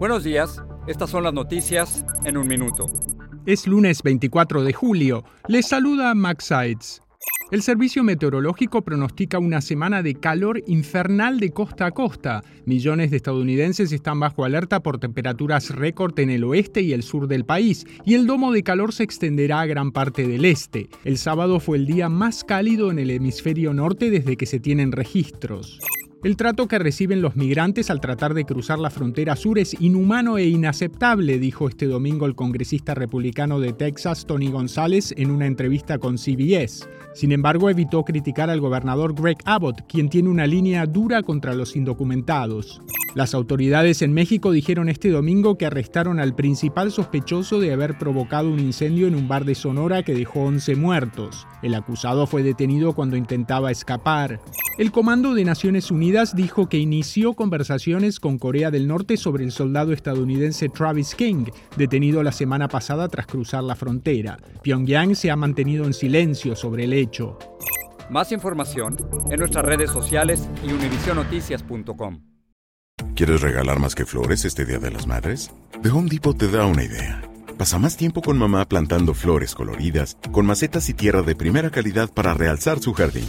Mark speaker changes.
Speaker 1: Buenos días, estas son las noticias en un minuto.
Speaker 2: Es lunes 24 de julio. Les saluda Max Sides. El Servicio Meteorológico pronostica una semana de calor infernal de costa a costa. Millones de estadounidenses están bajo alerta por temperaturas récord en el oeste y el sur del país, y el domo de calor se extenderá a gran parte del este. El sábado fue el día más cálido en el hemisferio norte desde que se tienen registros. El trato que reciben los migrantes al tratar de cruzar la frontera sur es inhumano e inaceptable, dijo este domingo el congresista republicano de Texas, Tony González, en una entrevista con CBS. Sin embargo, evitó criticar al gobernador Greg Abbott, quien tiene una línea dura contra los indocumentados. Las autoridades en México dijeron este domingo que arrestaron al principal sospechoso de haber provocado un incendio en un bar de Sonora que dejó 11 muertos. El acusado fue detenido cuando intentaba escapar. El Comando de Naciones Unidas dijo que inició conversaciones con Corea del Norte sobre el soldado estadounidense Travis King, detenido la semana pasada tras cruzar la frontera. Pyongyang se ha mantenido en silencio sobre el hecho.
Speaker 1: Más información en nuestras redes sociales y univisionoticias.com.
Speaker 3: ¿Quieres regalar más que flores este Día de las Madres? The Home Depot te da una idea. Pasa más tiempo con mamá plantando flores coloridas, con macetas y tierra de primera calidad para realzar su jardín.